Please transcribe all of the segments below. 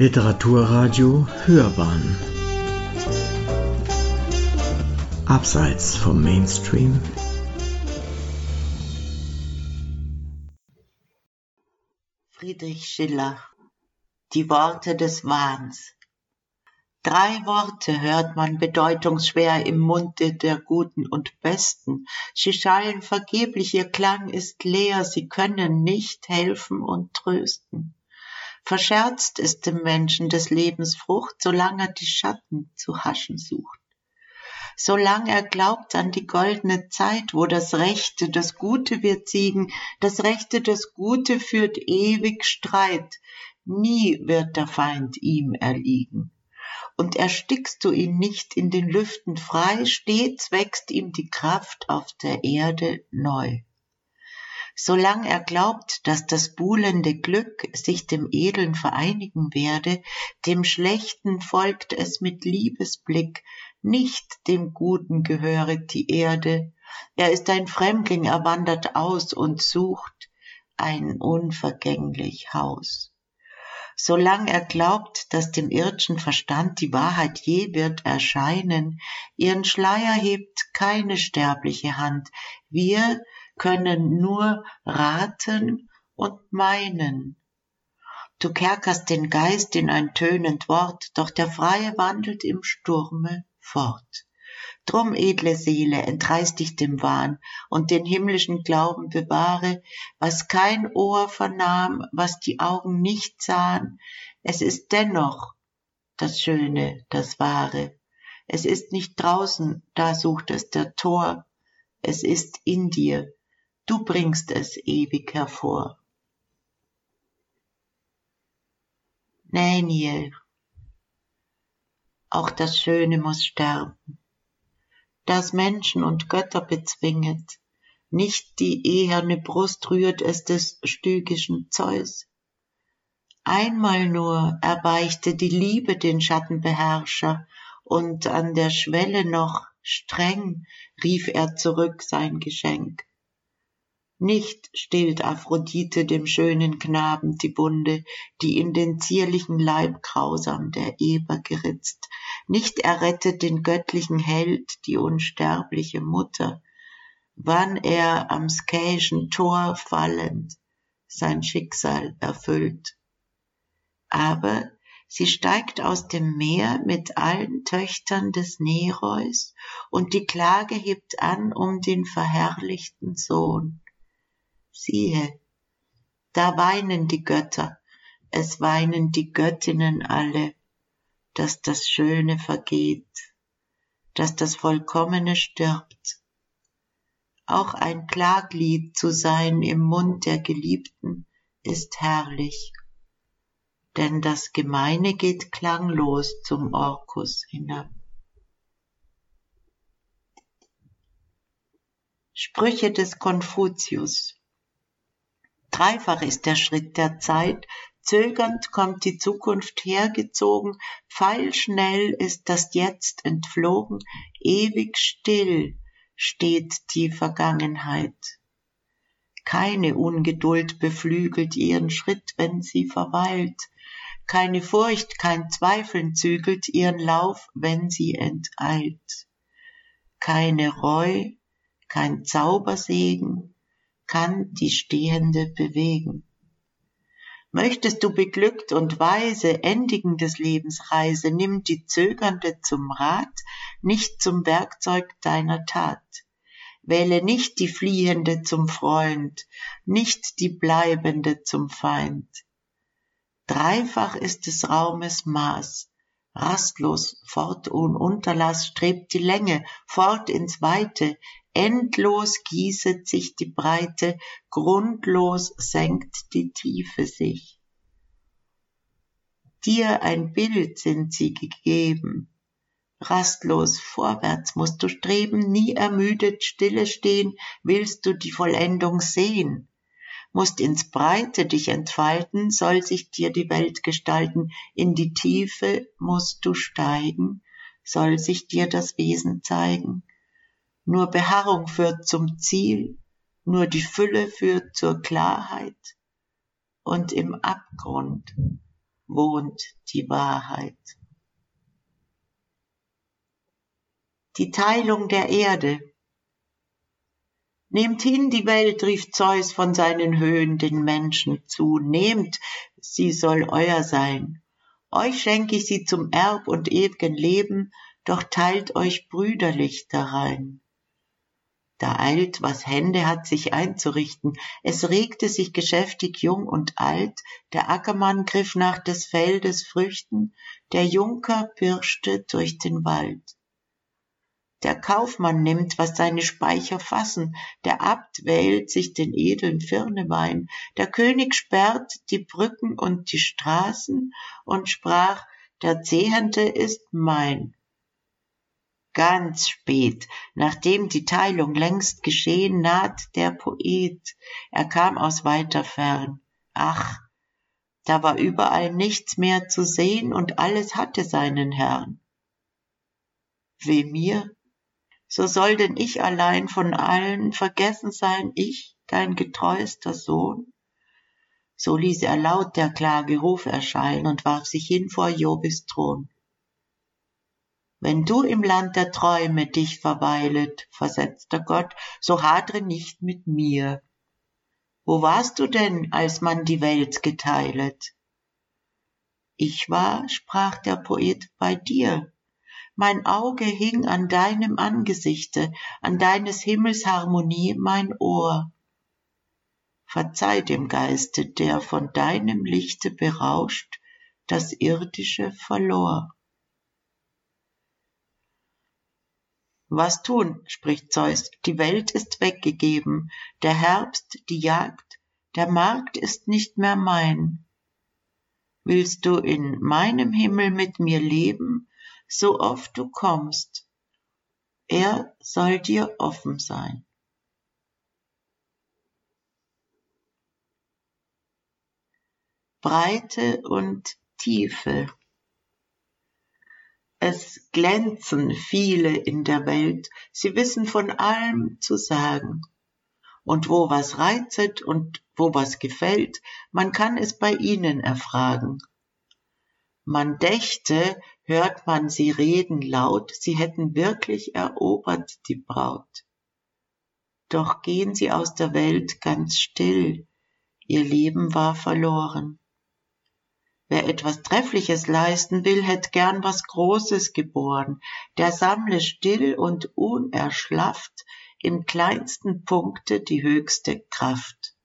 Literaturradio Hörbahn Abseits vom Mainstream Friedrich Schiller Die Worte des Wahns Drei Worte hört man bedeutungsschwer im Munde der Guten und Besten. Sie schallen vergeblich, ihr Klang ist leer, sie können nicht helfen und trösten. Verscherzt ist dem Menschen des Lebens Frucht, solange er die Schatten zu haschen sucht. Solange er glaubt an die goldene Zeit, wo das Rechte, das Gute wird siegen, das Rechte, das Gute führt ewig Streit, nie wird der Feind ihm erliegen und erstickst du ihn nicht in den Lüften frei, stets wächst ihm die Kraft auf der Erde neu. Solang er glaubt, dass das buhlende Glück sich dem Edeln vereinigen werde, dem Schlechten folgt es mit Liebesblick, nicht dem Guten gehöret die Erde, er ist ein Fremdling, er wandert aus und sucht ein unvergänglich Haus. Solang er glaubt, dass dem irdschen Verstand die Wahrheit je wird erscheinen, ihren Schleier hebt keine sterbliche Hand, wir können nur raten und meinen. Du kerkerst den Geist in ein tönend Wort, doch der Freie wandelt im Sturme fort. Drum, edle Seele, entreiß dich dem Wahn und den himmlischen Glauben bewahre, was kein Ohr vernahm, was die Augen nicht sahen, es ist dennoch das Schöne, das Wahre. Es ist nicht draußen, da sucht es der Tor, es ist in dir, du bringst es ewig hervor. Näniel, auch das Schöne muss sterben das Menschen und Götter bezwinget. Nicht die eherne Brust rührt es des stygischen Zeus. Einmal nur erbeichte die Liebe den Schattenbeherrscher, und an der Schwelle noch streng rief er zurück sein Geschenk. Nicht stillt Aphrodite dem schönen Knaben die Wunde, die in den zierlichen Leib grausam der Eber geritzt, nicht errettet den göttlichen Held die unsterbliche Mutter, wann er am skäischen Tor fallend sein Schicksal erfüllt. Aber sie steigt aus dem Meer mit allen Töchtern des Nereus und die Klage hebt an um den verherrlichten Sohn. Siehe, da weinen die Götter, es weinen die Göttinnen alle, dass das Schöne vergeht, dass das Vollkommene stirbt. Auch ein Klaglied zu sein im Mund der Geliebten ist herrlich, denn das Gemeine geht klanglos zum Orkus hinab. Sprüche des Konfuzius Dreifach ist der Schritt der Zeit, Zögernd kommt die Zukunft hergezogen, pfeilschnell ist das Jetzt entflogen, ewig still steht die Vergangenheit. Keine Ungeduld beflügelt ihren Schritt, wenn sie verweilt, keine Furcht, kein Zweifeln zügelt ihren Lauf, wenn sie enteilt. Keine Reu, kein Zaubersegen kann die Stehende bewegen. Möchtest du beglückt und weise endigen des Lebens Reise, nimm die Zögernde zum Rat, nicht zum Werkzeug deiner Tat. Wähle nicht die Fliehende zum Freund, nicht die Bleibende zum Feind. Dreifach ist des Raumes Maß, rastlos, fort ohne Unterlass strebt die Länge, fort ins Weite, endlos gießet sich die Breite, grundlos senkt die Tiefe sich. Dir ein Bild sind sie gegeben, rastlos vorwärts musst du streben, nie ermüdet stille stehen, willst du die Vollendung sehen, musst ins Breite dich entfalten, soll sich dir die Welt gestalten, in die Tiefe musst du steigen, soll sich dir das Wesen zeigen. Nur Beharrung führt zum Ziel, nur die Fülle führt zur Klarheit und im Abgrund wohnt die Wahrheit. Die Teilung der Erde. Nehmt hin die Welt, rief Zeus von seinen Höhen den Menschen zu, nehmt, sie soll euer sein. Euch schenke ich sie zum Erb und ewigen Leben, doch teilt euch brüderlich darein. Da eilt, was Hände hat, sich einzurichten. Es regte sich geschäftig jung und alt. Der Ackermann griff nach des Feldes Früchten. Der Junker pirschte durch den Wald. Der Kaufmann nimmt, was seine Speicher fassen. Der Abt wählt sich den edlen Firnewein. Der König sperrt die Brücken und die Straßen und sprach, der Zehente ist mein ganz spät, nachdem die Teilung längst geschehen, naht der Poet. Er kam aus weiter Fern. Ach, da war überall nichts mehr zu sehen und alles hatte seinen Herrn. Weh mir, so soll denn ich allein von allen vergessen sein, ich, dein getreuster Sohn? So ließ er laut der Klage Ruf erschallen und warf sich hin vor Jobis Thron. Wenn du im Land der Träume dich verweilet, versetzte Gott, so hadre nicht mit mir. Wo warst du denn, als man die Welt geteilet? Ich war, sprach der Poet, bei dir. Mein Auge hing an deinem Angesichte, an deines Himmels Harmonie mein Ohr. Verzeih dem Geiste, der von deinem Lichte berauscht, das Irdische verlor. Was tun, spricht Zeus, die Welt ist weggegeben, der Herbst, die Jagd, der Markt ist nicht mehr mein. Willst du in meinem Himmel mit mir leben, so oft du kommst, er soll dir offen sein. Breite und Tiefe es glänzen viele in der Welt, sie wissen von allem zu sagen. Und wo was reizet und wo was gefällt, man kann es bei ihnen erfragen. Man dächte, hört man sie reden laut, sie hätten wirklich erobert die Braut. Doch gehen sie aus der Welt ganz still, ihr Leben war verloren. Wer etwas Treffliches leisten will, hätt gern was Großes geboren. Der sammle still und unerschlafft im kleinsten Punkte die höchste Kraft.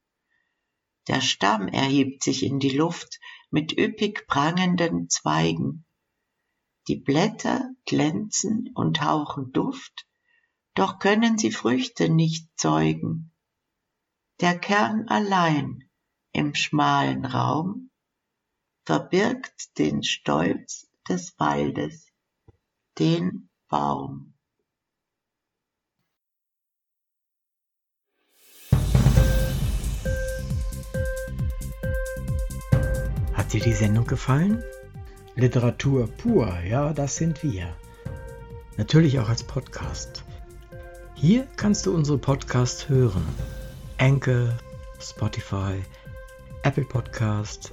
Der Stamm erhebt sich in die Luft mit üppig prangenden Zweigen. Die Blätter glänzen und hauchen Duft, doch können sie Früchte nicht zeugen. Der Kern allein im schmalen Raum verbirgt den Stolz des Waldes, den Baum. Hat dir die Sendung gefallen? Literatur pur, ja, das sind wir. Natürlich auch als Podcast. Hier kannst du unsere Podcasts hören. Anchor, Spotify, Apple Podcast,